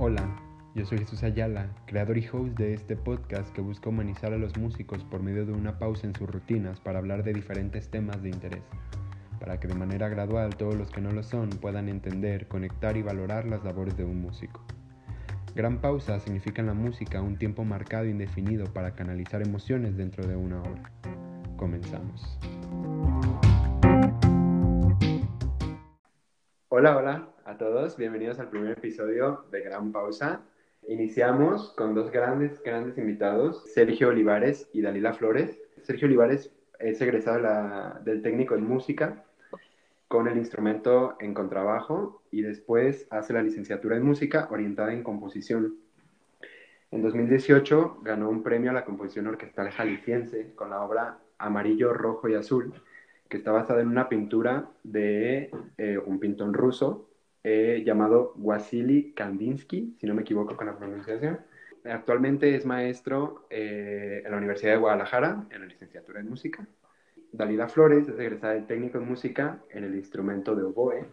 Hola, yo soy Jesús Ayala, creador y host de este podcast que busca humanizar a los músicos por medio de una pausa en sus rutinas para hablar de diferentes temas de interés, para que de manera gradual todos los que no lo son puedan entender, conectar y valorar las labores de un músico. Gran pausa significa en la música un tiempo marcado e indefinido para canalizar emociones dentro de una obra. Comenzamos. Hola, hola todos, bienvenidos al primer episodio de Gran Pausa. Iniciamos con dos grandes, grandes invitados, Sergio Olivares y Dalila Flores. Sergio Olivares es egresado del técnico en música con el instrumento en contrabajo y después hace la licenciatura en música orientada en composición. En 2018 ganó un premio a la composición orquestal jalisciense con la obra Amarillo, Rojo y Azul, que está basada en una pintura de eh, un pintón ruso eh, llamado Wasily Kandinsky, si no me equivoco con la pronunciación. Actualmente es maestro eh, en la Universidad de Guadalajara, en la licenciatura en música. Dalila Flores es egresada de técnico en música en el instrumento de oboe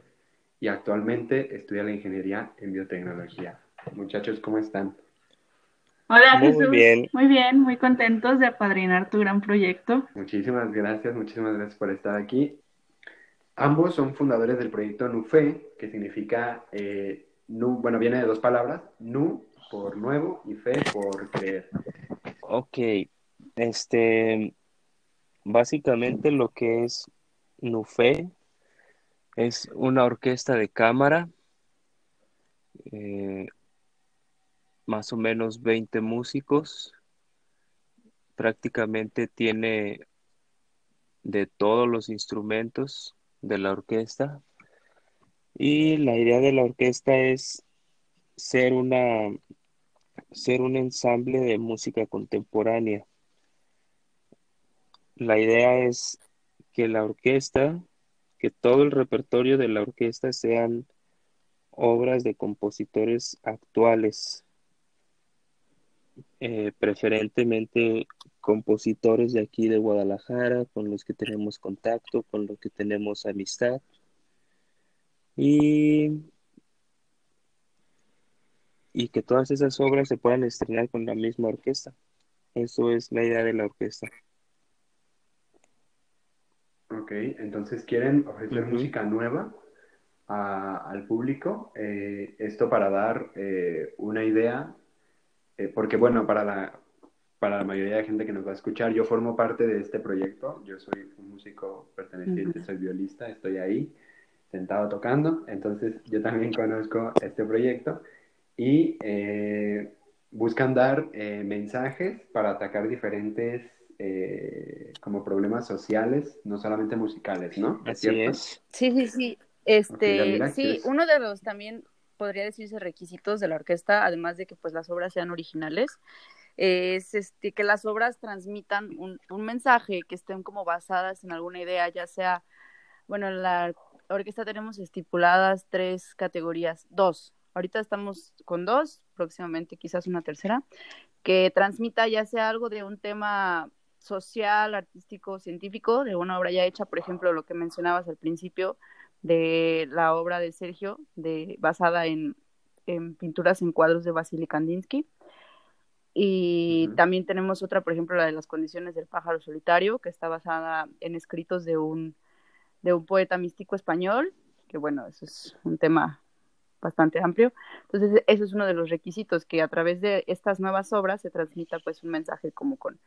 y actualmente estudia la ingeniería en biotecnología. Muchachos, ¿cómo están? Hola muy Jesús, bien. muy bien, muy contentos de apadrinar tu gran proyecto. Muchísimas gracias, muchísimas gracias por estar aquí. Ambos son fundadores del proyecto NUFE, que significa, eh, nu, bueno, viene de dos palabras, Nu por nuevo y Fe por creer. Ok, este, básicamente lo que es NUFE es una orquesta de cámara eh, más o menos 20 músicos. Prácticamente tiene de todos los instrumentos de la orquesta. Y la idea de la orquesta es ser una ser un ensamble de música contemporánea. La idea es que la orquesta, que todo el repertorio de la orquesta sean obras de compositores actuales, eh, preferentemente compositores de aquí de Guadalajara, con los que tenemos contacto, con los que tenemos amistad. Y, y que todas esas obras se puedan estrenar con la misma orquesta. Eso es la idea de la orquesta. Ok, entonces quieren ofrecer música nueva al público. Eh, esto para dar eh, una idea eh, porque bueno, para la, para la mayoría de gente que nos va a escuchar, yo formo parte de este proyecto, yo soy un músico perteneciente, soy violista, estoy ahí sentado tocando, entonces yo también conozco este proyecto y eh, buscan dar eh, mensajes para atacar diferentes como problemas sociales, no solamente musicales, ¿no? Así es. Sí, sí, sí. Este, sí, uno de los también podría decirse requisitos de la orquesta, además de que pues las obras sean originales, es este, que las obras transmitan un, mensaje, que estén como basadas en alguna idea, ya sea, bueno, en la orquesta tenemos estipuladas tres categorías, dos, ahorita estamos con dos, próximamente quizás una tercera, que transmita ya sea algo de un tema social, artístico, científico, de una obra ya hecha, por ejemplo, lo que mencionabas al principio, de la obra de Sergio, de, basada en, pinturas en cuadros de Vasily Kandinsky. Y también tenemos otra, por ejemplo, la de las condiciones del pájaro solitario, que está basada en escritos de un, de un poeta místico español, que bueno, eso es un tema bastante amplio. Entonces, eso es uno de los requisitos, que a través de estas nuevas obras se transmita pues un mensaje como con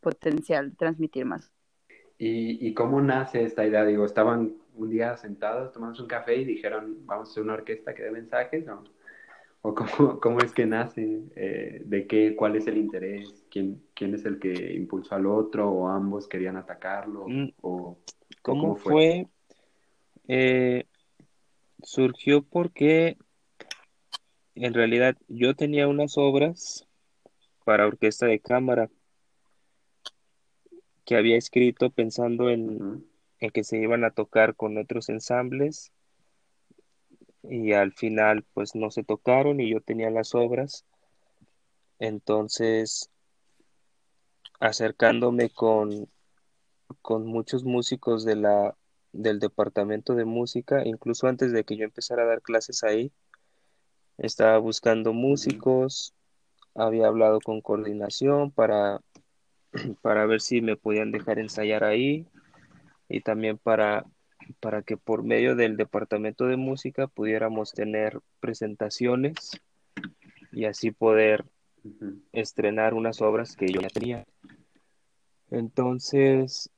potencial de transmitir más. ¿Y, ¿Y, cómo nace esta idea? Digo, estaban un día sentados, tomamos un café y dijeron, vamos a hacer una orquesta que dé mensajes, ¿o, o cómo, cómo, es que nace? Eh, ¿De qué? ¿Cuál es el interés? ¿Quién, ¿Quién es el que impulsó al otro? ¿O ambos querían atacarlo? Mm, ¿O, ¿Cómo, fue? Eh, surgió porque en realidad yo tenía unas obras para orquesta de cámara que había escrito pensando en, en que se iban a tocar con otros ensambles y al final pues no se tocaron y yo tenía las obras. Entonces, acercándome con, con muchos músicos de la, del departamento de música, incluso antes de que yo empezara a dar clases ahí, estaba buscando músicos, había hablado con coordinación para, para ver si me podían dejar ensayar ahí y también para, para que por medio del departamento de música pudiéramos tener presentaciones y así poder estrenar unas obras que yo ya tenía. Entonces,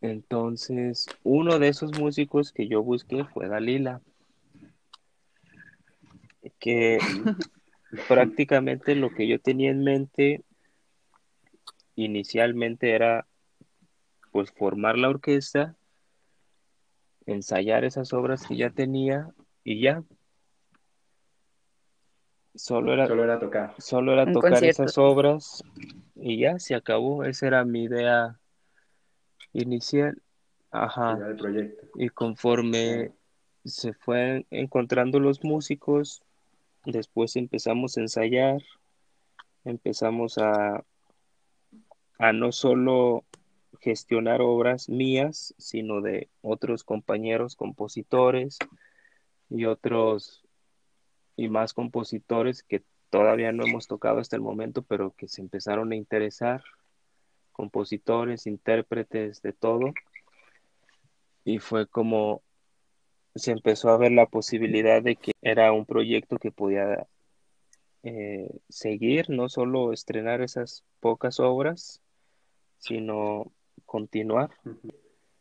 entonces, uno de esos músicos que yo busqué fue Dalila, que prácticamente lo que yo tenía en mente inicialmente era pues formar la orquesta, ensayar esas obras que ya tenía y ya. Solo era, solo era tocar. Solo era tocar esas obras y ya se acabó. Esa era mi idea inicial. Ajá. proyecto. Y conforme se fue encontrando los músicos, después empezamos a ensayar, empezamos a, a no solo gestionar obras mías, sino de otros compañeros compositores y otros y más compositores que todavía no hemos tocado hasta el momento, pero que se empezaron a interesar, compositores, intérpretes, de todo. Y fue como se empezó a ver la posibilidad de que era un proyecto que podía eh, seguir, no solo estrenar esas pocas obras, sino continuar.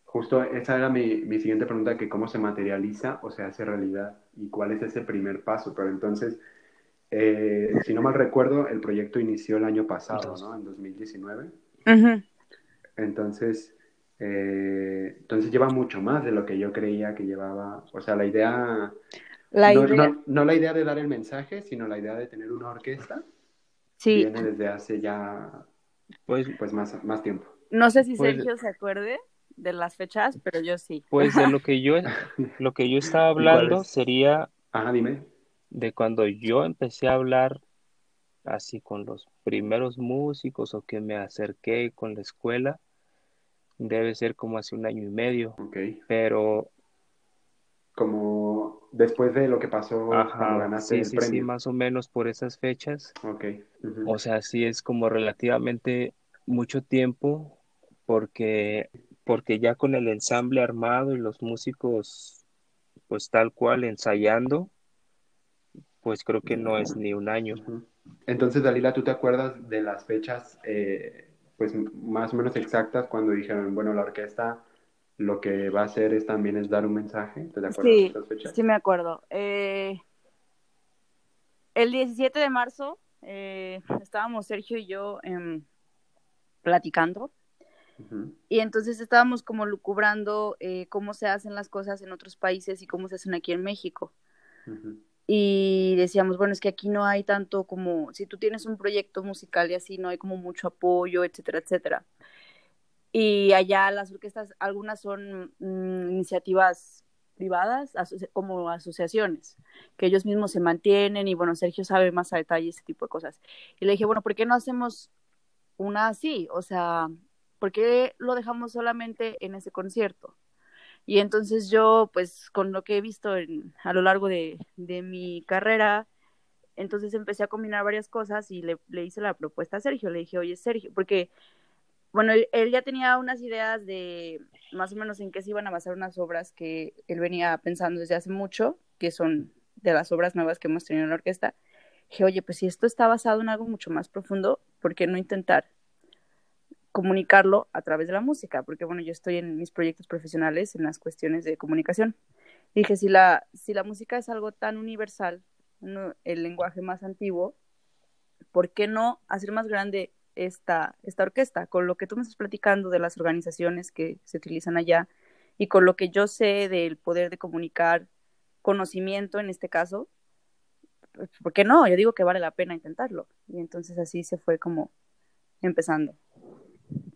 Justo esa era mi, mi, siguiente pregunta, que cómo se materializa o se hace realidad y cuál es ese primer paso. Pero entonces, eh, si no mal recuerdo, el proyecto inició el año pasado, ¿no? En 2019. Entonces, eh, entonces lleva mucho más de lo que yo creía que llevaba. O sea, la idea... no, la idea de dar el mensaje, sino la idea de tener una orquesta. Sí. Viene desde hace ya pues, pues más, más tiempo. No sé si pues Sergio se acuerde de las fechas, pero yo sí. Pues de lo que yo, lo que yo estaba hablando sería... Ajá, dime. De cuando yo empecé a hablar así con los primeros músicos o que me acerqué con la escuela, debe ser como hace un año y medio. Ok. Pero... Como después de lo que pasó cuando ganaste sí, Sí, más o menos por esas fechas. Ok. O sea, sí es como relativamente mucho tiempo porque, porque ya con el ensamble armado y los músicos pues tal cual ensayando, pues creo que no es ni un año. Entonces, Dalila, ¿tú te acuerdas de las fechas, eh, pues más o menos exactas, cuando dijeron, bueno, la orquesta lo que va a hacer es también es dar un mensaje? ¿Te acuerdas sí, de esas fechas? Sí, me acuerdo. Eh, el 17 de marzo eh, estábamos Sergio y yo platicando y entonces estábamos como lucubrando eh, cómo se hacen las cosas en otros países y cómo se hacen aquí en México. Y decíamos, bueno, es que aquí no hay tanto como, si tú tienes un proyecto musical y así, no hay como mucho apoyo, etcétera, etcétera. Y allá las orquestas, algunas son mm, iniciativas privadas, como asociaciones, que ellos mismos se mantienen y bueno, Sergio sabe más a detalle ese tipo de cosas. Y le dije, bueno, ¿por qué no hacemos una así? O sea, ¿por qué lo dejamos solamente en ese concierto? Y entonces yo, pues con lo que he visto a lo largo de, mi carrera, entonces empecé a combinar varias cosas y le, hice la propuesta a Sergio. Le dije, oye, Sergio, porque, bueno, él, ya tenía unas ideas de más o menos en qué se iban a basar unas obras que él venía pensando desde hace mucho, que son de las obras nuevas que hemos tenido en la orquesta. Dije, oye, pues si esto está basado en algo mucho más profundo, ¿por qué no intentar comunicarlo a través de la música, porque bueno, yo estoy en mis proyectos profesionales en las cuestiones de comunicación. dije, si la, si la música es algo tan universal, el lenguaje más antiguo, ¿por qué no hacer más grande esta, esta orquesta? Con lo que tú me estás platicando de las organizaciones que se utilizan allá y con lo que yo sé del poder de comunicar conocimiento en este caso, pues, ¿por qué no? Yo digo que vale la pena intentarlo. Y entonces así se fue como empezando.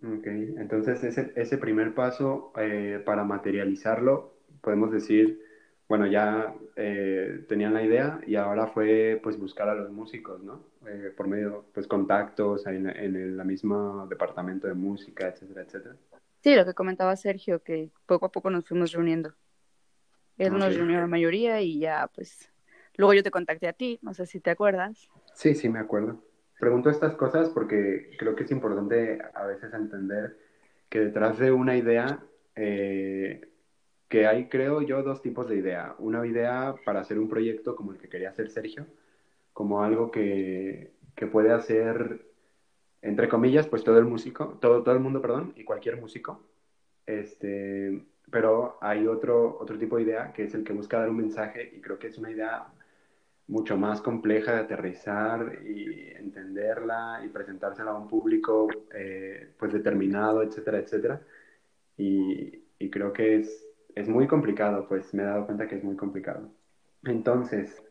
Ok, entonces ese, ese primer paso eh, para materializarlo, podemos decir, bueno, ya eh, tenían la idea y ahora fue pues buscar a los músicos, ¿no? Eh, por medio, pues contactos en, en el mismo departamento de música, etcétera, etcétera. Sí, lo que comentaba Sergio, que poco a poco nos fuimos reuniendo. Él nos reunió la mayoría y ya, pues, luego yo te contacté a ti, no sé si te acuerdas. Sí, sí, me acuerdo. Pregunto estas cosas porque creo que es importante a veces entender que detrás de una idea, eh, que hay, creo yo, dos tipos de idea. Una idea para hacer un proyecto como el que quería hacer Sergio, como algo que, que puede hacer, entre comillas, pues todo el músico, todo, todo el mundo, perdón, y cualquier músico. Este, pero hay otro, otro tipo de idea que es el que busca dar un mensaje y creo que es una idea mucho más compleja de aterrizar y entenderla y presentársela a un público eh, pues determinado, etcétera, etcétera. Y, y creo que es, es muy complicado, pues me he dado cuenta que es muy complicado. Entonces,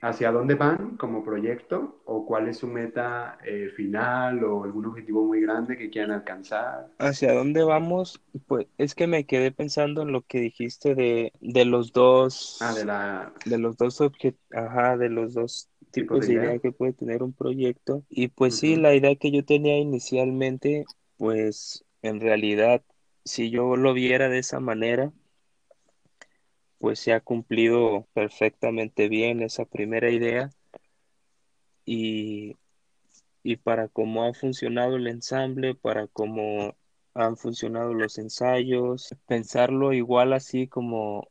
hacia dónde van como proyecto o cuál es su meta eh, final o algún objetivo muy grande que quieran alcanzar. Hacia dónde vamos, pues es que me quedé pensando en lo que dijiste de, de los dos, ah, de, la... de los dos ajá, de los dos tipos de idea. que puede tener un proyecto. Y pues sí, la idea que yo tenía inicialmente, pues en realidad, si yo lo viera de esa manera, pues se ha cumplido perfectamente bien esa primera idea y, para cómo ha funcionado el ensamble, para cómo han funcionado los ensayos, pensarlo igual así como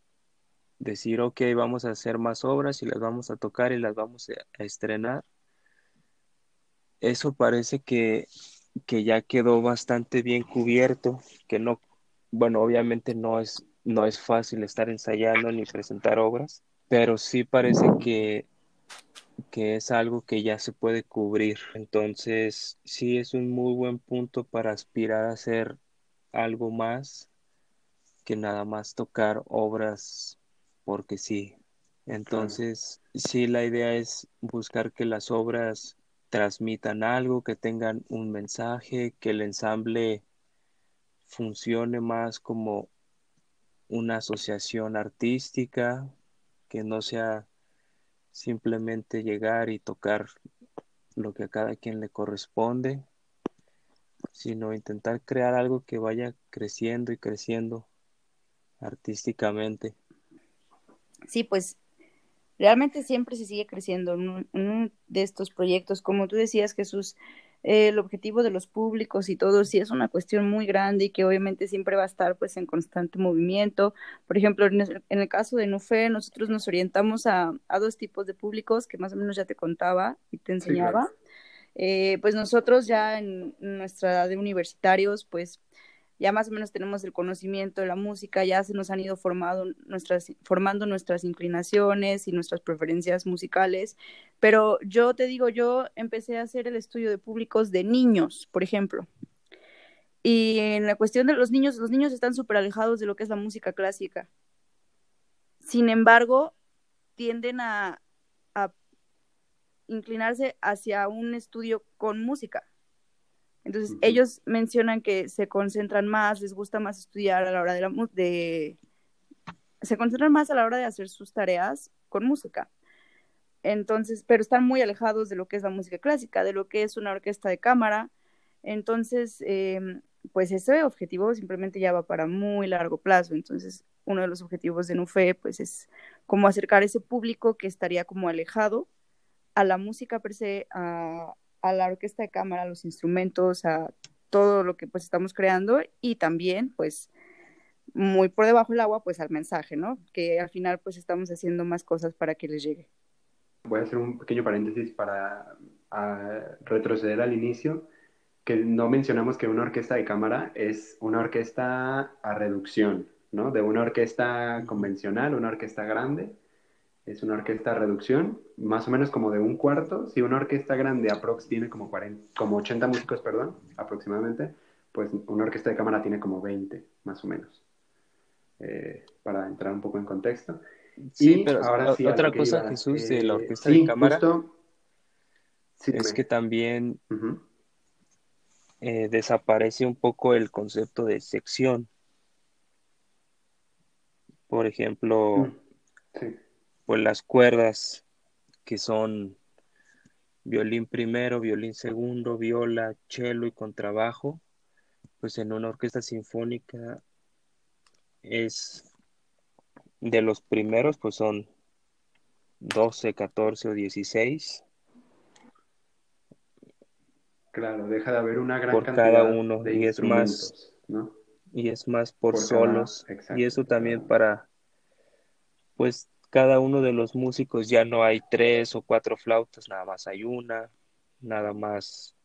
decir, ok, vamos a hacer más obras y las vamos a tocar y las vamos a estrenar. Eso parece que, que ya quedó bastante bien cubierto, que no, bueno, obviamente no es no es fácil estar ensayando ni presentar obras, pero sí parece que, que es algo que ya se puede cubrir. Entonces, sí es un muy buen punto para aspirar a hacer algo más que nada más tocar obras porque sí. Entonces, sí, la idea es buscar que las obras transmitan algo, que tengan un mensaje, que el ensamble funcione más como una asociación artística, que no sea simplemente llegar y tocar lo que a cada quien le corresponde, sino intentar crear algo que vaya creciendo y creciendo artísticamente. Sí, pues realmente siempre se sigue creciendo. Uno de estos proyectos, como tú decías, Jesús, el objetivo de los públicos y todo, sí es una cuestión muy grande y que obviamente siempre va a estar pues en constante movimiento. Por ejemplo, en el, caso de Nufe, nosotros nos orientamos a, dos tipos de públicos que más o menos ya te contaba y te enseñaba. Eh, pues nosotros ya en nuestra edad de universitarios, pues ya más o menos tenemos el conocimiento de la música, ya se nos han ido formado nuestras, formando nuestras inclinaciones y nuestras preferencias musicales, pero yo te digo, yo empecé a hacer el estudio de públicos de niños, por ejemplo. Y en la cuestión de los niños, los niños están súper alejados de lo que es la música clásica. Sin embargo, tienden a, a inclinarse hacia un estudio con música. Entonces, ellos mencionan que se concentran más, les gusta más estudiar a la hora de la de se concentran más a la hora de hacer sus tareas con música. Entonces, pero están muy alejados de lo que es la música clásica, de lo que es una orquesta de cámara. Entonces, em, pues ese objetivo simplemente ya va para muy largo plazo. Entonces, uno de los objetivos de NUFE, pues es como acercar ese público que estaría como alejado a la música per se, a, a la orquesta de cámara, a los instrumentos, a todo lo que pues estamos creando y también pues muy por debajo del agua pues al mensaje, ¿no? Que al final pues estamos haciendo más cosas para que les llegue. Voy a hacer un pequeño paréntesis para retroceder al inicio, que no mencionamos que una orquesta de cámara es una orquesta a reducción, ¿no? De una orquesta convencional, una orquesta grande, es una orquesta reducción, más o menos como de un cuarto. Si una orquesta grande aprox tiene como, 40, como 80 músicos, perdón, aproximadamente, pues una orquesta de cámara tiene como 20, más o menos. Eh, para entrar un poco en contexto. Sí, pero ahora sí, otra cosa, Jesús, de la eh, orquesta de cámara es que también eh, desaparece un poco el concepto de sección. Por ejemplo, mm, sí pues las cuerdas que son violín primero, violín segundo, viola, cello y contrabajo, pues en una orquesta sinfónica es de los primeros pues son 12, 14 o 16. Claro, deja de haber una gran por cantidad cada uno de y es más ¿no? y es más por, solos y eso también para pues cada uno de los músicos ya no hay tres o cuatro flautas, nada más hay una, nada más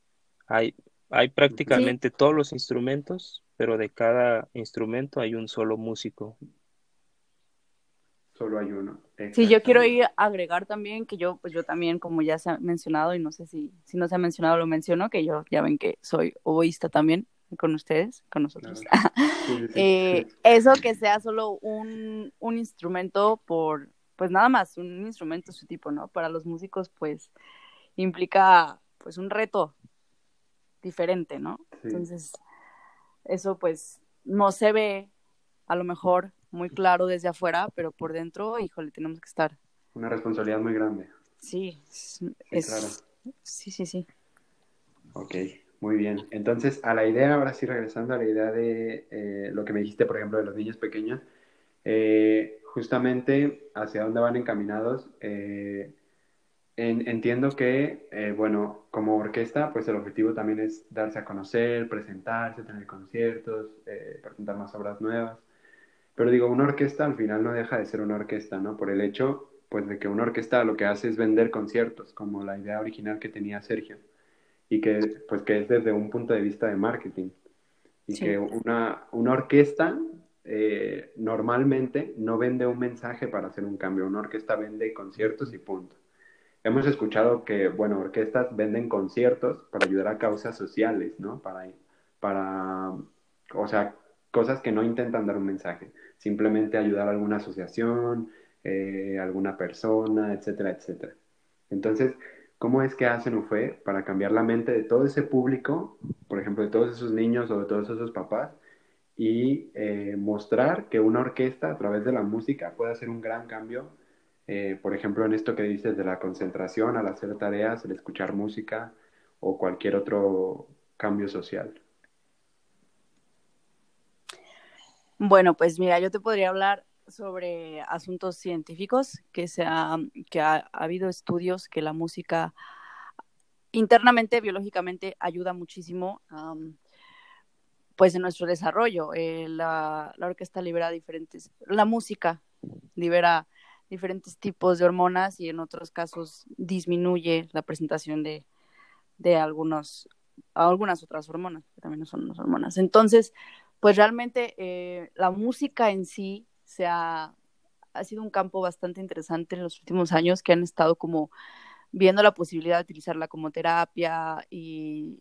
hay hay prácticamente todos los instrumentos, pero de cada instrumento hay un solo músico. Solo hay uno. Sí, yo quiero ir a agregar también que yo, pues yo también, como ya se ha mencionado, y no sé si, si no se ha mencionado, lo menciono, que yo ya ven que soy oboísta también con ustedes, con nosotros. Claro. Sí, sí, sí. Eh, eso que sea solo un, un instrumento por, pues nada más, un instrumento de su tipo, ¿no? Para los músicos, pues, implica, pues, un reto diferente, ¿no? Sí. Entonces, eso, pues, no se ve, a lo mejor, muy claro desde afuera, pero por dentro, híjole, tenemos que estar. Una responsabilidad muy grande. Sí, es, Sí, es- claro. sí, sí, sí. Ok, muy bien. Entonces, a la idea, ahora sí regresando a la idea de eh, lo que me dijiste, por ejemplo, de los niños pequeños, eh, justamente hacia dónde van encaminados. eh, en- entiendo que, eh, bueno, como orquesta, pues el objetivo también es darse a conocer, presentarse, tener conciertos, eh, presentar más obras nuevas. Pero digo, una orquesta al final no deja de ser una orquesta, ¿no? Por el hecho, pues, de que una orquesta lo que hace es vender conciertos, como la idea original que tenía Sergio y que pues que es desde un punto de vista de marketing y Sí. que una, una orquesta eh, normalmente no vende un mensaje para hacer un cambio, una orquesta vende conciertos y punto. Hemos escuchado que, bueno, orquestas venden conciertos para ayudar a causas sociales, ¿no? Para, para, o sea, cosas que no intentan dar un mensaje, simplemente ayudar a alguna asociación, eh, alguna persona, etcétera, etcétera. Entonces, ¿Cómo es que hacen UFE para cambiar la mente de todo ese público, por ejemplo, de todos esos niños o de todos esos papás, y eh, mostrar que una orquesta a través de la música puede hacer un gran cambio, eh, por ejemplo, en esto que dices de la concentración al hacer tareas, el escuchar música o cualquier otro cambio social? Bueno, pues mira, yo te podría hablar sobre asuntos científicos, que, se ha, que ha, ha, habido estudios que la música internamente, biológicamente, ayuda muchísimo um, pues en nuestro desarrollo. Eh, la, la, orquesta libera diferentes, la música libera diferentes tipos de hormonas y en otros casos disminuye la presentación de, de algunos, algunas otras hormonas, que también son las hormonas. Entonces, pues realmente eh, la música en sí se ha, ha, sido un campo bastante interesante en los últimos años que han estado como viendo la posibilidad de utilizarla como terapia y,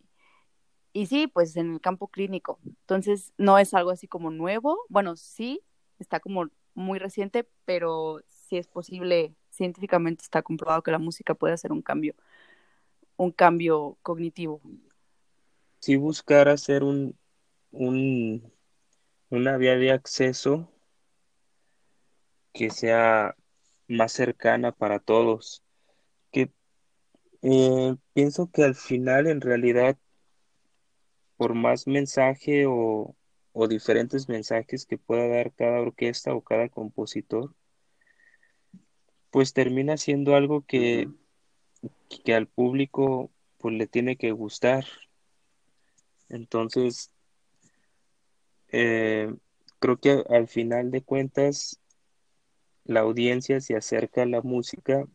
y sí, pues en el campo clínico. Entonces no es algo así como nuevo, bueno, sí, está como muy reciente, pero sí es posible, científicamente está comprobado que la música puede hacer un cambio, un cambio cognitivo. Si buscar hacer un, un, una vía de acceso que sea más cercana para todos. Que eh, pienso que al final, en realidad, por más mensaje o, o, diferentes mensajes que pueda dar cada orquesta o cada compositor, pues termina siendo algo que, que al público pues le tiene que gustar. Entonces, eh, creo que al final de cuentas la audiencia se acerca a la música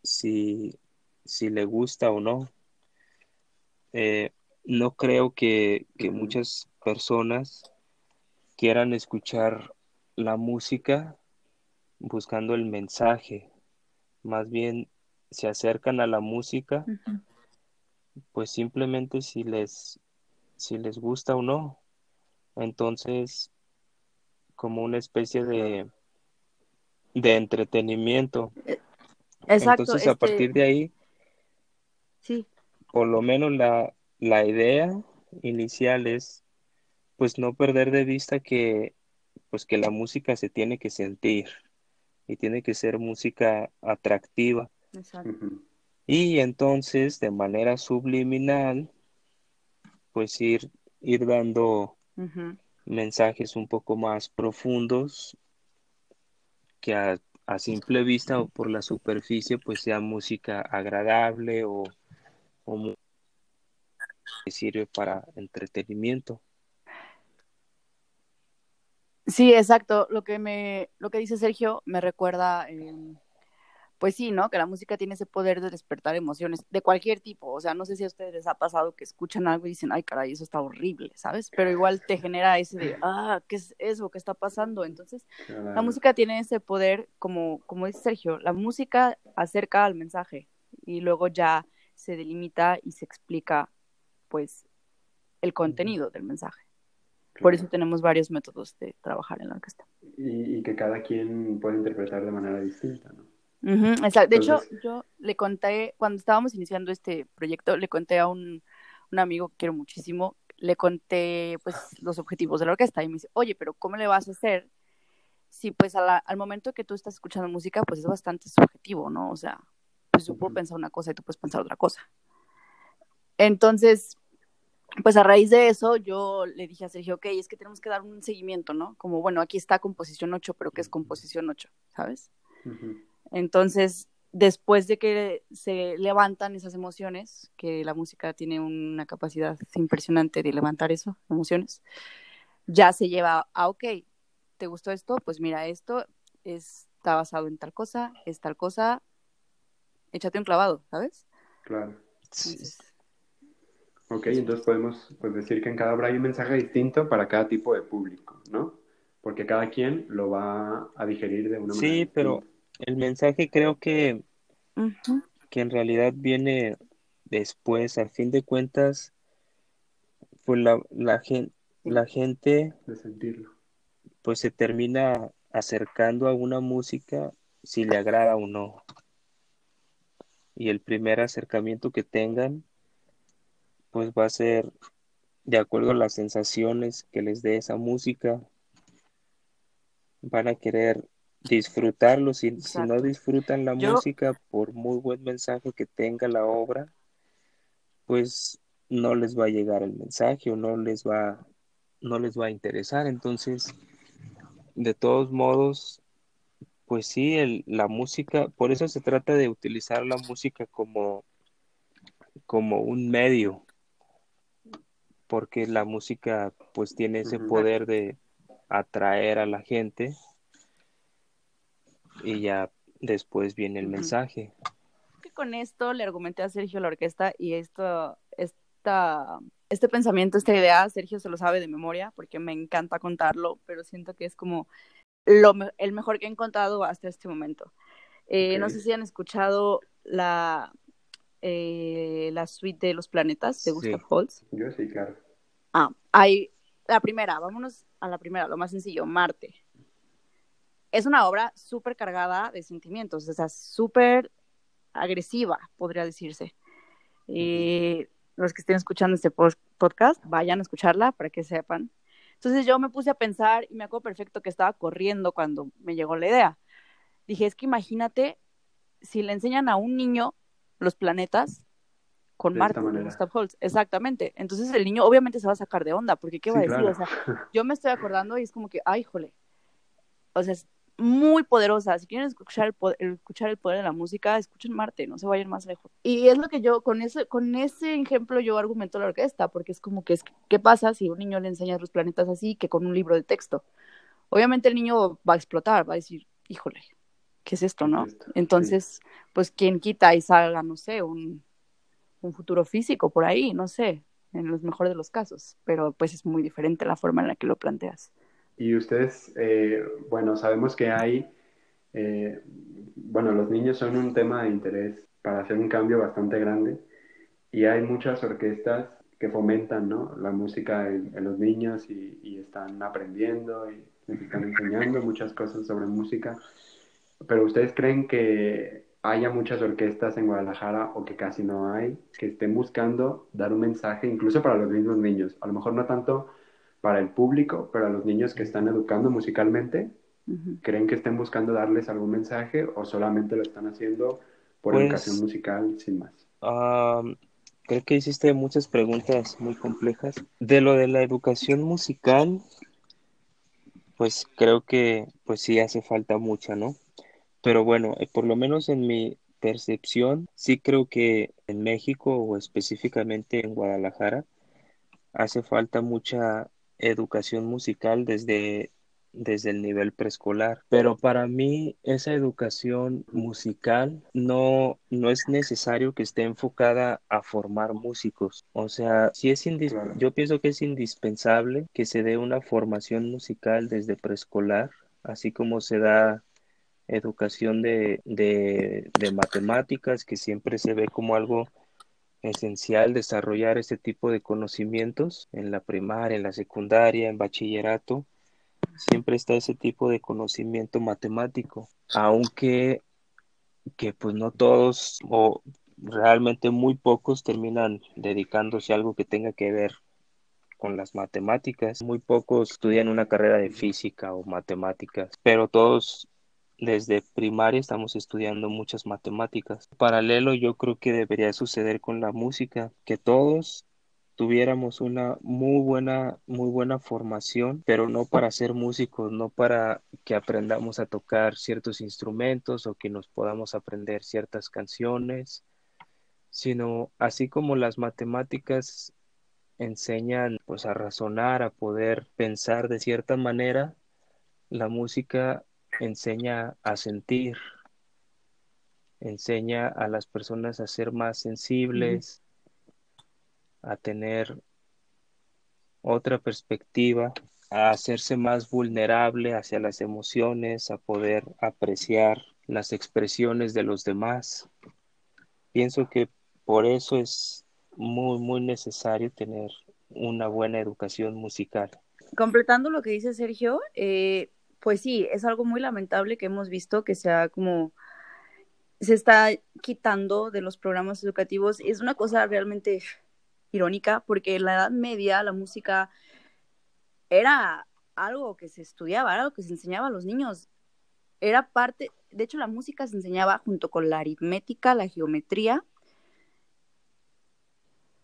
si, si le gusta o no. Eh, no creo que, que, muchas personas quieran escuchar la música buscando el mensaje. Más bien se acercan a la música, uh -huh. pues simplemente si les, si les gusta o no. Entonces, como una especie de, de entretenimiento. Exacto. Entonces, este... a partir de ahí, sí. por lo menos la, la idea inicial es, pues, no perder de vista que, pues, que la música se tiene que sentir y tiene que ser música atractiva. Exacto. Y entonces, de manera subliminal, pues ir, ir dando uh -huh. mensajes un poco más profundos que a, simple vista o por la superficie pues sea música agradable o, sirve para entretenimiento. Sí, exacto. Lo que me, lo que dice Sergio me recuerda, pues sí, ¿no? Que la música tiene ese poder de despertar emociones de cualquier tipo. O sea, no sé si a ustedes les ha pasado que escuchan algo y dicen, ay, caray, eso está horrible, ¿sabes? Pero igual te genera ese de, ah, ¿qué es eso? ¿Qué está pasando? Entonces, la música tiene ese poder, como, como dice Sergio, la música acerca al mensaje y luego ya se delimita y se explica, pues, el contenido del mensaje. Por eso tenemos varios métodos de trabajar en la orquesta. Y, que cada quien puede interpretar de manera distinta, ¿no? exacto. De hecho, yo le conté, cuando estábamos iniciando este proyecto, le conté a un, amigo que quiero muchísimo, le conté pues los objetivos de la orquesta y me dice, oye, pero ¿cómo le vas a hacer si pues al momento que tú estás escuchando música pues es bastante subjetivo, ¿no? O sea, pues yo puedo pensar una cosa y tú puedes pensar otra cosa. Entonces, pues a raíz de eso yo le dije a Sergio, ok, es que tenemos que dar un seguimiento, ¿no? Como, bueno, aquí está composición 8, pero ¿qué es composición 8? ¿Sabes? Entonces, después de que se levantan esas emociones, que la música tiene una capacidad impresionante de levantar eso, emociones, ya se lleva a, ok, ¿te gustó esto? Pues mira, esto está basado en tal cosa, es tal cosa, échate un clavado, ¿sabes? Claro. Ok, entonces podemos pues, decir que en cada obra hay un mensaje distinto para cada tipo de público, ¿no? Porque cada quien lo va a digerir de una manera. Sí, pero el mensaje creo que, que en realidad viene después, a fin de cuentas, pues la, la, gente, la gente de sentirlo. pues se termina acercando a una música si le agrada o no. Y el primer acercamiento que tengan pues va a ser de acuerdo a las sensaciones que les dé esa música. Van a querer disfrutarlo. Si, si no disfrutan la música, por muy buen mensaje que tenga la obra, pues no les va a llegar el mensaje o no les va, no les va a interesar. Entonces, de todos modos, pues sí, el, la música, por eso se trata de utilizar la música como, como un medio porque la música pues tiene ese poder de atraer a la gente y ya después viene el mensaje. Con esto le argumenté a Sergio la orquesta y esto, esta, este pensamiento, esta idea, Sergio se lo sabe de memoria porque me encanta contarlo, pero siento que es como lo, el mejor que he encontrado hasta este momento. Eh, no sé si han escuchado la, eh, la suite de los planetas de Gustav Holst. Yo sí, claro. Ah, hay la primera, vámonos a la primera, lo más sencillo, Marte. Es una obra súper cargada de sentimientos, o sea, súper agresiva, podría decirse. Eh, los que estén escuchando este podcast, vayan a escucharla para que sepan. Entonces yo me puse a pensar y me acuerdo perfecto que estaba corriendo cuando me llegó la idea. Dije, es que imagínate si le enseñan a un niño los planetas con Marte, Gustav Holst, exactamente. Entonces el niño obviamente se va a sacar de onda, porque ¿qué va a decir? O sea, yo me estoy acordando y es como que, ay, jole. O sea, es muy poderosa. Si quieren escuchar el, poder, escuchar el poder de la música, escuchen Marte, no se vayan más lejos. Y es lo que yo, con ese, con ese ejemplo, yo argumento la orquesta, porque es como que, es, ¿qué pasa si un niño le enseña los planetas así que con un libro de texto? Obviamente el niño va a explotar, va a decir, híjole, ¿qué es esto, no? Entonces, pues quien quita y salga, no sé, un, un futuro físico por ahí, no sé, en los mejores de los casos, pero pues es muy diferente la forma en la que lo planteas. Y ustedes, eh, bueno, sabemos que hay, eh, bueno, los niños son un tema de interés para hacer un cambio bastante grande y hay muchas orquestas que fomentan ¿no? la música en, los niños y, y, están aprendiendo y están enseñando muchas cosas sobre música. Pero ustedes creen que haya muchas orquestas en Guadalajara o que casi no hay, que estén buscando dar un mensaje incluso para los mismos niños. A lo mejor no tanto para el público, pero a los niños que están educando musicalmente, ¿creen que estén buscando darles algún mensaje o solamente lo están haciendo por pues, educación musical sin más? creo que hiciste muchas preguntas muy complejas. De lo de la educación musical, pues creo que pues sí hace falta mucha, ¿no? Pero bueno, eh, por lo menos en mi percepción, sí creo que en México o específicamente en Guadalajara hace falta mucha educación musical desde desde el nivel preescolar. Pero para mí esa educación musical no, no es necesario que esté enfocada a formar músicos. O sea, si es yo pienso que es indispensable que se dé una formación musical desde preescolar, así como se da educación de, de, de matemáticas, que siempre se ve como algo esencial desarrollar ese tipo de conocimientos en la primaria, en la secundaria, en bachillerato siempre está ese tipo de conocimiento matemático, aunque que pues no todos o realmente muy pocos terminan dedicándose a algo que tenga que ver con las matemáticas. Muy pocos estudian una carrera de física o matemáticas, pero todos desde primaria estamos estudiando muchas matemáticas. Paralelo yo creo que debería suceder con la música, que todos tuviéramos una muy buena, muy buena formación, pero no para ser músicos, no para que aprendamos a tocar ciertos instrumentos o que nos podamos aprender ciertas canciones, sino así como las matemáticas enseñan pues a razonar, a poder pensar de cierta manera, la música enseña a sentir, enseña a las personas a ser más sensibles, a tener otra perspectiva, a hacerse más vulnerable hacia las emociones, a poder apreciar las expresiones de los demás. Pienso que por eso es muy, muy necesario tener una buena educación musical. Completando lo que dice Sergio, eh, pues sí, es algo muy lamentable que hemos visto que sea como se está quitando de los programas educativos. Es una cosa realmente irónica, porque en la Edad Media la música era algo que se estudiaba, era algo que se enseñaba a los niños. Era parte, de hecho la música se enseñaba junto con la aritmética, la geometría.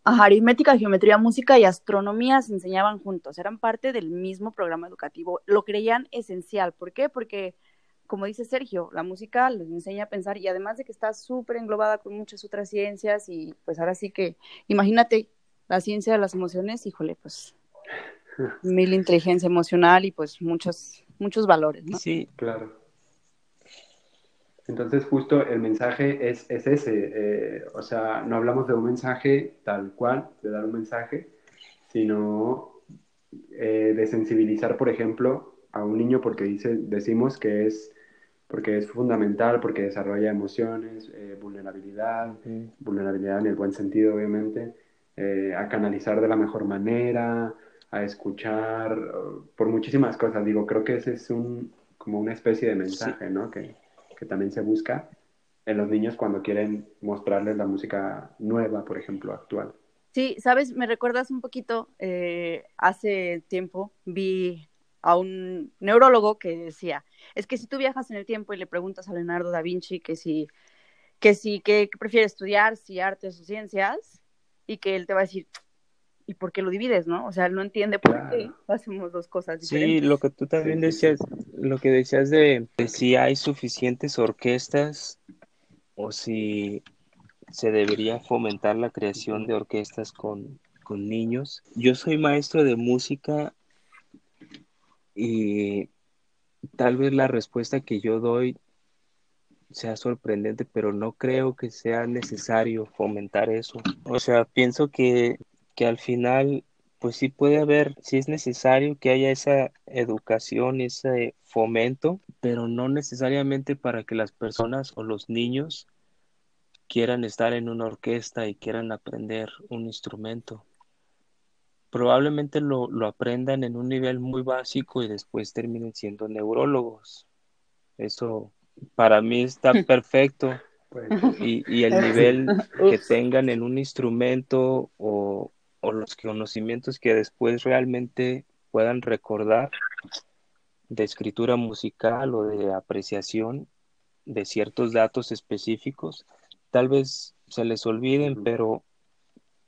Aritmética, geometría, música y astronomía se enseñaban juntos, eran parte del mismo programa educativo. Lo creían esencial. ¿Por qué? Porque como dice Sergio, la música les enseña a pensar y además de que está súper englobada con muchas otras ciencias y pues ahora sí que imagínate la ciencia de las emociones, híjole, pues mil inteligencia emocional y pues muchos, muchos valores, ¿no? Sí, claro. Entonces justo el mensaje es, es ese, eh, o sea, no hablamos de un mensaje tal cual, de dar un mensaje, sino eh, de sensibilizar, por ejemplo, a un niño porque dice, decimos que es porque es fundamental, porque desarrolla emociones, eh, vulnerabilidad, vulnerabilidad en el buen sentido, obviamente, eh, a canalizar de la mejor manera, a escuchar, por muchísimas cosas. Digo, creo que ese es un, como una especie de mensaje, ¿no? Que, que, también se busca en los niños cuando quieren mostrarles la música nueva, por ejemplo, actual. Sí, sabes, me recuerdas un poquito, eh, hace tiempo vi a un neurólogo que decía, es que si tú viajas en el tiempo y le preguntas a Leonardo da Vinci que si, que si, que prefiere estudiar, si artes o ciencias, y que él te va a decir, ¿y por qué lo divides, no? O sea, él no entiende por qué hacemos dos cosas diferentes. Sí, lo que tú también decías, lo que decías de, si hay suficientes orquestas o si se debería fomentar la creación de orquestas con, con niños. Yo soy maestro de música y tal vez la respuesta que yo doy sea sorprendente, pero no creo que sea necesario fomentar eso. O sea, pienso que, que al final, pues sí puede haber, sí es necesario que haya esa educación, ese fomento, pero no necesariamente para que las personas o los niños quieran estar en una orquesta y quieran aprender un instrumento. Probablemente lo, lo aprendan en un nivel muy básico y después terminen siendo neurólogos. Eso para mí está perfecto. Pues, y, y, el nivel que tengan en un instrumento o, o, los conocimientos que después realmente puedan recordar de escritura musical o de apreciación de ciertos datos específicos, tal vez se les olviden, pero,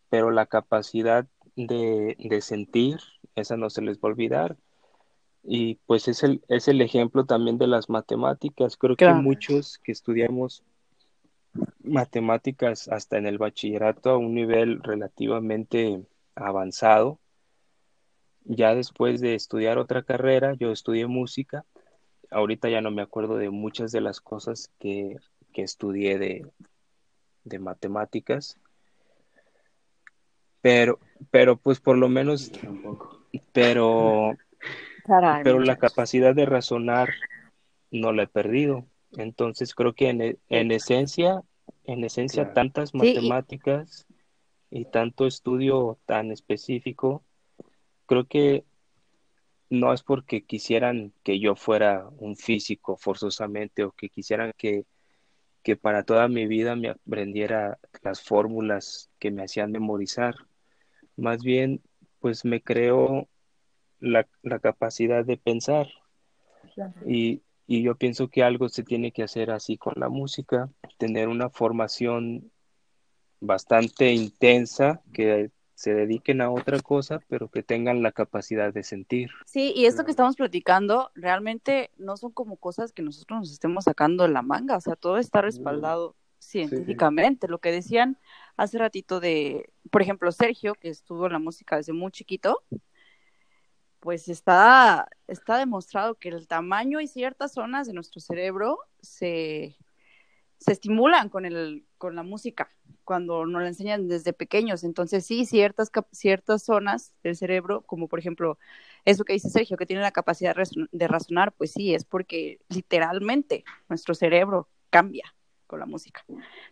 pero la capacidad de, de sentir, esa no se les va a olvidar. Y pues es el, es el ejemplo también de las matemáticas. Creo que muchos que estudiamos matemáticas hasta en el bachillerato a un nivel relativamente avanzado, ya después de estudiar otra carrera, yo estudié música. Ahorita ya no me acuerdo de muchas de las cosas que, que estudié de, de matemáticas. Pero, pero pues por lo menos, pero, pero la capacidad de razonar no la he perdido. Entonces creo que en, en esencia, en esencia tantas matemáticas y tanto estudio tan específico, creo que no es porque quisieran que yo fuera un físico forzosamente o que quisieran que, que para toda mi vida me aprendiera las fórmulas que me hacían memorizar. Más bien, pues me creó la, la capacidad de pensar. Y, y yo pienso que algo se tiene que hacer así con la música, tener una formación bastante intensa que se dediquen a otra cosa, pero que tengan la capacidad de sentir. Sí, y esto que estamos platicando realmente no son como cosas que nosotros nos estemos sacando de la manga, o sea, todo está respaldado científicamente. Lo que decían hace ratito de, por ejemplo, Sergio, que estuvo en la música desde muy chiquito, pues está, está demostrado que el tamaño y ciertas zonas de nuestro cerebro se, se estimulan con, el, con la música cuando nos la enseñan desde pequeños. Entonces, sí, ciertas, ciertas zonas del cerebro, como por ejemplo eso que dice Sergio, que tiene la capacidad de razonar, pues sí, es porque literalmente nuestro cerebro cambia con la música.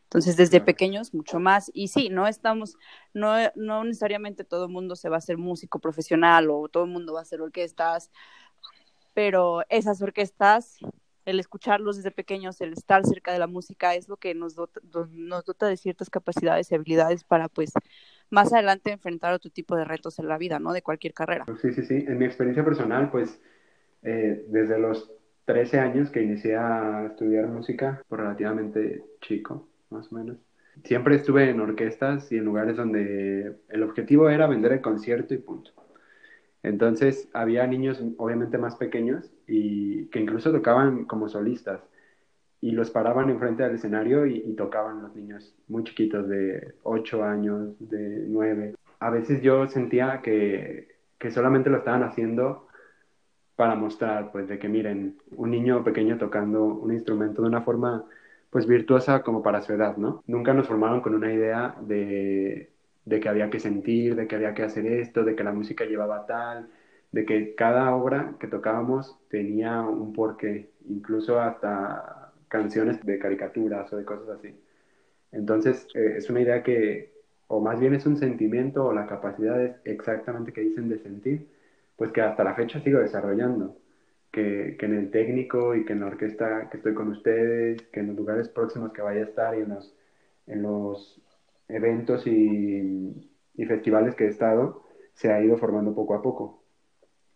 Entonces, desde pequeños, mucho más. Y sí, no estamos, no, no necesariamente todo el mundo se va a hacer músico profesional o todo el mundo va a hacer orquestas, pero esas orquestas, el escucharlos desde pequeños, el estar cerca de la música, es lo que nos dota, nos dota de ciertas capacidades y habilidades para, pues, más adelante enfrentar otro tipo de retos en la vida, ¿no? De cualquier carrera. Sí, sí, sí. En mi experiencia personal, pues, eh, desde los 13 años que inicié a estudiar música, por relativamente chico, más o menos. Siempre estuve en orquestas y en lugares donde el objetivo era vender el concierto y punto. Entonces había niños obviamente más pequeños y que incluso tocaban como solistas y los paraban enfrente del escenario y, y, tocaban los niños muy chiquitos de 8 años, de 9. A veces yo sentía que, que solamente lo estaban haciendo para mostrar, pues, de que miren, un niño pequeño tocando un instrumento de una forma, pues, virtuosa como para su edad, ¿no? Nunca nos formaron con una idea de, de que había que sentir, de que había que hacer esto, de que la música llevaba tal, de que cada obra que tocábamos tenía un porqué, incluso hasta canciones de caricaturas o de cosas así. Entonces, eh, es una idea que, o más bien es un sentimiento o la capacidad es exactamente que dicen de sentir, pues que hasta la fecha sigo desarrollando. Que, que, en el técnico y que en la orquesta que estoy con ustedes, que en los lugares próximos que vaya a estar y en los, en los eventos y, y festivales que he estado, se ha ido formando poco a poco.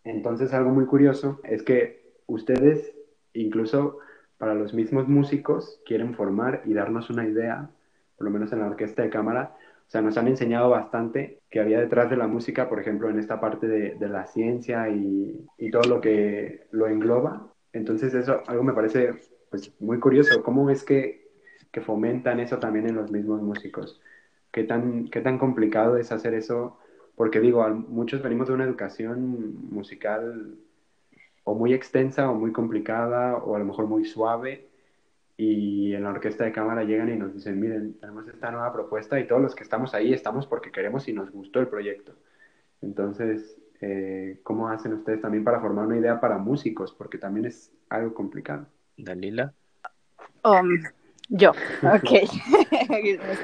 Entonces algo muy curioso es que ustedes, incluso para los mismos músicos, quieren formar y darnos una idea, por lo menos en la orquesta de cámara, o sea, nos han enseñado bastante que había detrás de la música, por ejemplo, en esta parte de, de la ciencia y, y, todo lo que lo engloba. Entonces, eso algo me parece pues, muy curioso. ¿Cómo es que, que fomentan eso también en los mismos músicos? ¿Qué tan, ¿Qué tan complicado es hacer eso? Porque digo, muchos venimos de una educación musical o muy extensa o muy complicada o a lo mejor muy suave y en la orquesta de cámara llegan y nos dicen, miren, tenemos esta nueva propuesta y todos los que estamos ahí estamos porque queremos y nos gustó el proyecto. Entonces, eh, ¿cómo hacen ustedes también para formar una idea para músicos? Porque también es algo complicado. Dalila. Um, yo, ok.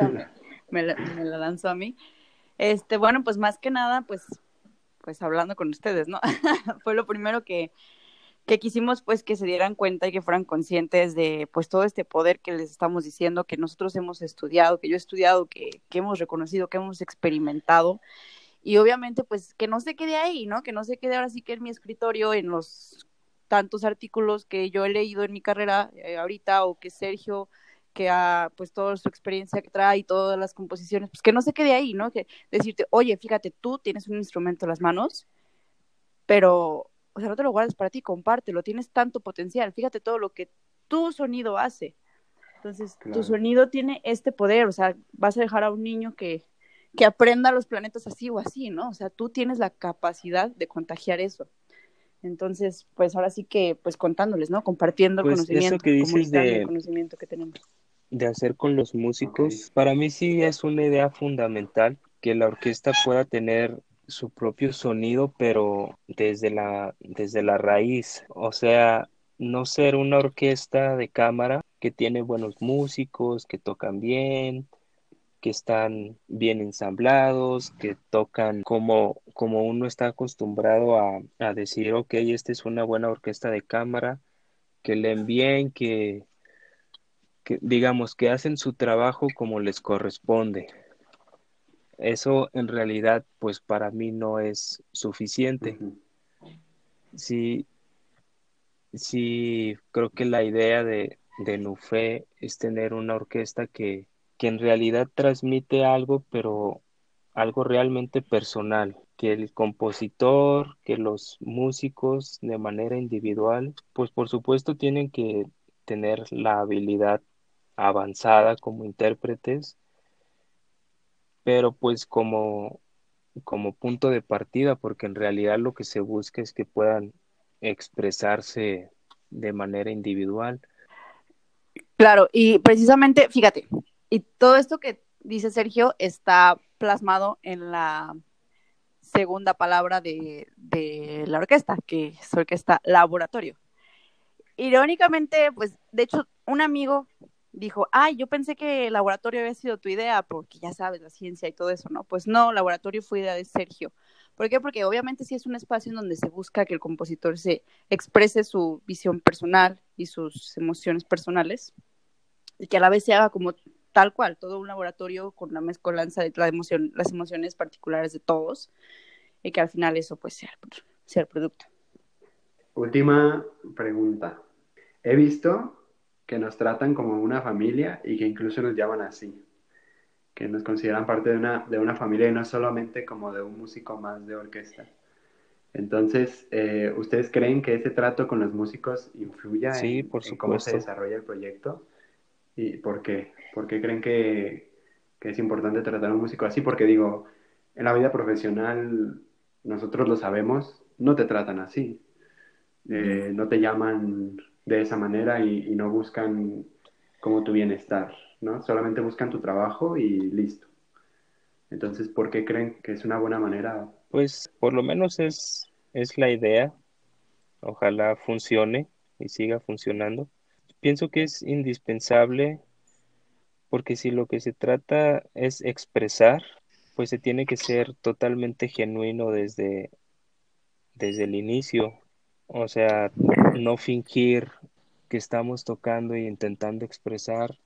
me, la, me la lanzo a mí. Este, bueno, pues más que nada, pues, pues hablando con ustedes, ¿no? Fue lo primero que, que quisimos pues que se dieran cuenta y que fueran conscientes de pues todo este poder que les estamos diciendo, que nosotros hemos estudiado, que yo he estudiado, que, que hemos reconocido, que hemos experimentado. Y obviamente pues que no se quede ahí, ¿no? Que no se quede ahora sí que en mi escritorio, en los tantos artículos que yo he leído en mi carrera eh, ahorita o que Sergio que a pues toda su experiencia que trae y todas las composiciones, pues que no se quede ahí, ¿no? Que decirte, oye, fíjate, tú tienes un instrumento en las manos, pero o sea, no te lo guardes para ti, compártelo, tienes tanto potencial, fíjate todo lo que tu sonido hace. Entonces, tu sonido tiene este poder, o sea, vas a dejar a un niño que, que aprenda los planetas así o así, ¿no? O sea, tú tienes la capacidad de contagiar eso. Entonces, pues ahora sí que, pues contándoles, ¿no? Compartiendo el pues, conocimiento, que dices de, el conocimiento que tenemos. De hacer con los músicos, para mí sí es una idea fundamental que la orquesta pueda tener su propio sonido, pero desde la, desde la raíz. O sea, no ser una orquesta de cámara que tiene buenos músicos, que tocan bien, que están bien ensamblados, que tocan como, como uno está acostumbrado a, a decir, ok, esta es una buena orquesta de cámara, que leen bien, que, que digamos que hacen su trabajo como les corresponde. Eso en realidad, pues para mí no es suficiente. Sí, sí, creo que la idea de, de Nufé es tener una orquesta que, que en realidad transmite algo, pero algo realmente personal, que el compositor, que los músicos de manera individual, pues por supuesto tienen que tener la habilidad avanzada como intérpretes, pero pues como, como punto de partida, porque en realidad lo que se busca es que puedan expresarse de manera individual. Claro, y precisamente, fíjate, y todo esto que dice Sergio está plasmado en la segunda palabra de, de la orquesta, que es orquesta laboratorio. Irónicamente, pues, de hecho, un amigo dijo, ay, yo pensé que laboratorio había sido tu idea, porque ya sabes, la ciencia y todo eso, ¿no? Pues no, laboratorio fue idea de Sergio. ¿Por qué? Porque obviamente sí es un espacio en donde se busca que el compositor se exprese su visión personal y sus emociones personales, y que a la vez se haga como tal cual, todo un laboratorio con la mezcolanza de la emoción, las emociones particulares de todos, y que al final eso pues sea, sea el producto. Última pregunta. He visto que nos tratan como una familia y que incluso nos llaman así, que nos consideran parte de una, de una familia y no solamente como de un músico más de orquesta. Entonces, eh, ¿ustedes creen que ese trato con los músicos influya en, cómo se desarrolla el proyecto? ¿Y por qué? ¿Por qué creen que, que, es importante tratar a un músico así? Porque digo, en la vida profesional, nosotros lo sabemos, no te tratan así. Eh, no te llaman de esa manera y, no buscan como tu bienestar, ¿no? Solamente buscan tu trabajo y listo. Entonces, ¿por qué creen que es una buena manera? Pues por lo menos es, es la idea. Ojalá funcione y siga funcionando. Pienso que es indispensable porque si lo que se trata es expresar, pues se tiene que ser totalmente genuino desde, desde el inicio. O sea, no fingir que estamos tocando y intentando expresar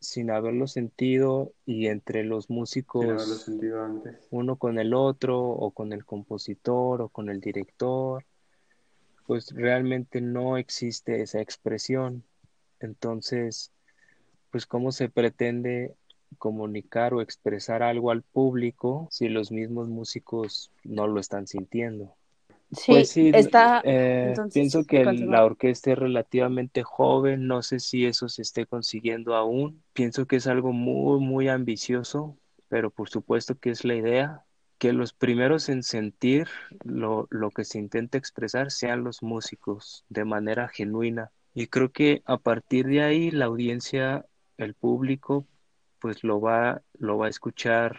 sin haberlo sentido y entre los músicos uno con el otro o con el compositor o con el director pues realmente no existe esa expresión. Entonces pues cómo se pretende comunicar o expresar algo al público si los mismos músicos no lo están sintiendo Sí, pues está. Eh, pienso que la orquesta es relativamente joven, no sé si eso se esté consiguiendo aún. Pienso que es algo muy, muy ambicioso, pero por supuesto que es la idea que los primeros en sentir lo, lo que se intenta expresar sean los músicos de manera genuina. Y creo que a partir de ahí la audiencia, el público, pues lo va, lo va a escuchar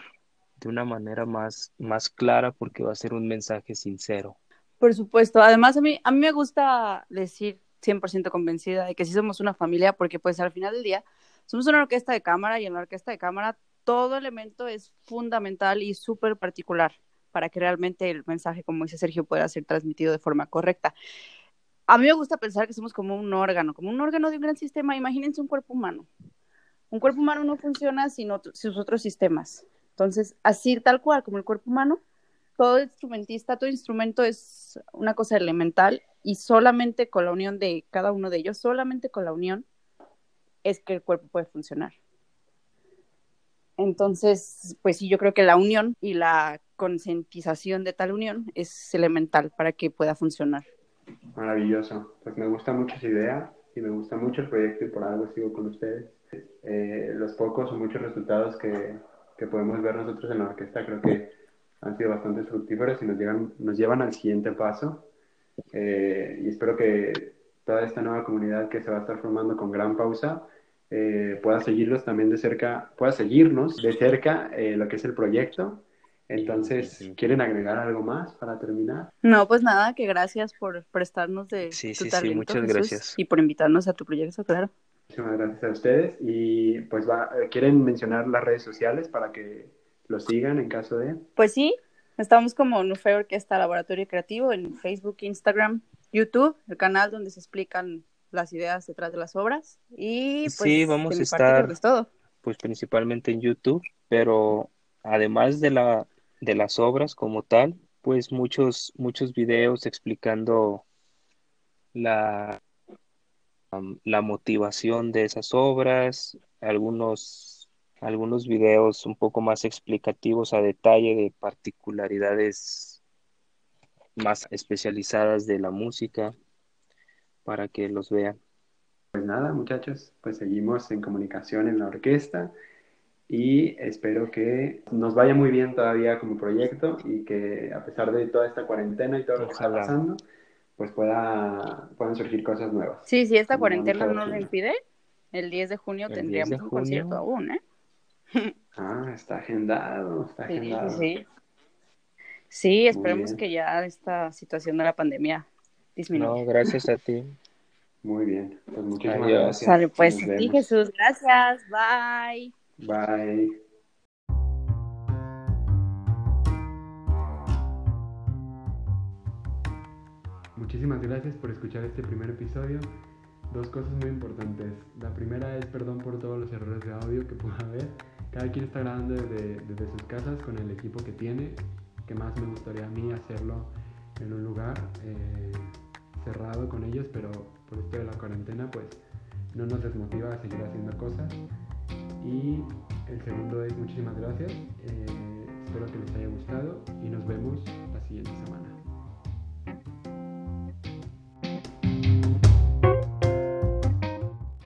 de una manera más, más clara porque va a ser un mensaje sincero. Por supuesto. Además, a mí, a mí me gusta decir 100% convencida de que sí somos una familia, porque pues al final del día somos una orquesta de cámara y en la orquesta de cámara todo elemento es fundamental y súper particular para que realmente el mensaje, como dice Sergio, pueda ser transmitido de forma correcta. A mí me gusta pensar que somos como un órgano, como un órgano de un gran sistema. Imagínense un cuerpo humano. Un cuerpo humano no funciona sin sus otros sistemas. Entonces, así tal cual como el cuerpo humano, todo instrumentista, todo instrumento es una cosa elemental y solamente con la unión de cada uno de ellos, solamente con la unión es que el cuerpo puede funcionar. Entonces, pues sí, yo creo que la unión y la concientización de tal unión es elemental para que pueda funcionar. Maravilloso. Pues me gusta mucho esa idea y me gusta mucho el proyecto y por algo sigo con ustedes. Eh, los pocos o muchos resultados que, que, podemos ver nosotros en la orquesta creo que han sido bastante fructíferos y nos, llegan, nos llevan al siguiente paso. Eh, y espero que toda esta nueva comunidad que se va a estar formando con gran pausa eh, pueda seguirlos también de cerca, pueda seguirnos de cerca lo que es el proyecto entonces, ¿quieren agregar algo más para terminar? No, pues nada, que gracias por prestarnos de sí, tu sí, talento, sí, muchas gracias. Y por invitarnos a tu proyecto, claro. Muchísimas gracias a ustedes. Y pues va, eh, ¿quieren mencionar las redes sociales para que lo sigan en caso de? Pues sí, estamos como Nufe Orquesta Laboratorio Creativo en Facebook, Instagram, YouTube, el canal donde se explican las ideas detrás de las obras. Y pues, sí, vamos a estar todo. pues principalmente en YouTube, pero además de la de las obras como tal, pues muchos, muchos videos explicando la, la motivación de esas obras, algunos, algunos videos un poco más explicativos a detalle de particularidades más especializadas de la música para que los vean. Pues nada, muchachos, pues seguimos en comunicación en la orquesta y espero que nos vaya muy bien todavía como proyecto y que a pesar de toda esta cuarentena y todo lo que está pasando, pues pueda, puedan surgir cosas nuevas. Sí, si esta cuarentena no lo impide, el 10 de junio tendríamos un concierto aún, ¿eh? Ah, está agendado, está agendado. Sí, sí. esperemos que ya esta situación de la pandemia disminuya. No, gracias a ti. Muy bien, pues muchísimas gracias. Sale, pues sí, Jesús, gracias, bye. Bye. Muchísimas gracias por escuchar este primer episodio. Dos cosas muy importantes. La primera es perdón por todos los errores de audio que pueda haber. Cada quien está grabando desde, sus casas con el equipo que tiene, que más me gustaría a mí hacerlo en un lugar eh, cerrado con ellos, pero por esto de la cuarentena pues no nos desmotiva a seguir haciendo cosas. Y el segundo es muchísimas gracias, eh, espero que les haya gustado y nos vemos la siguiente semana.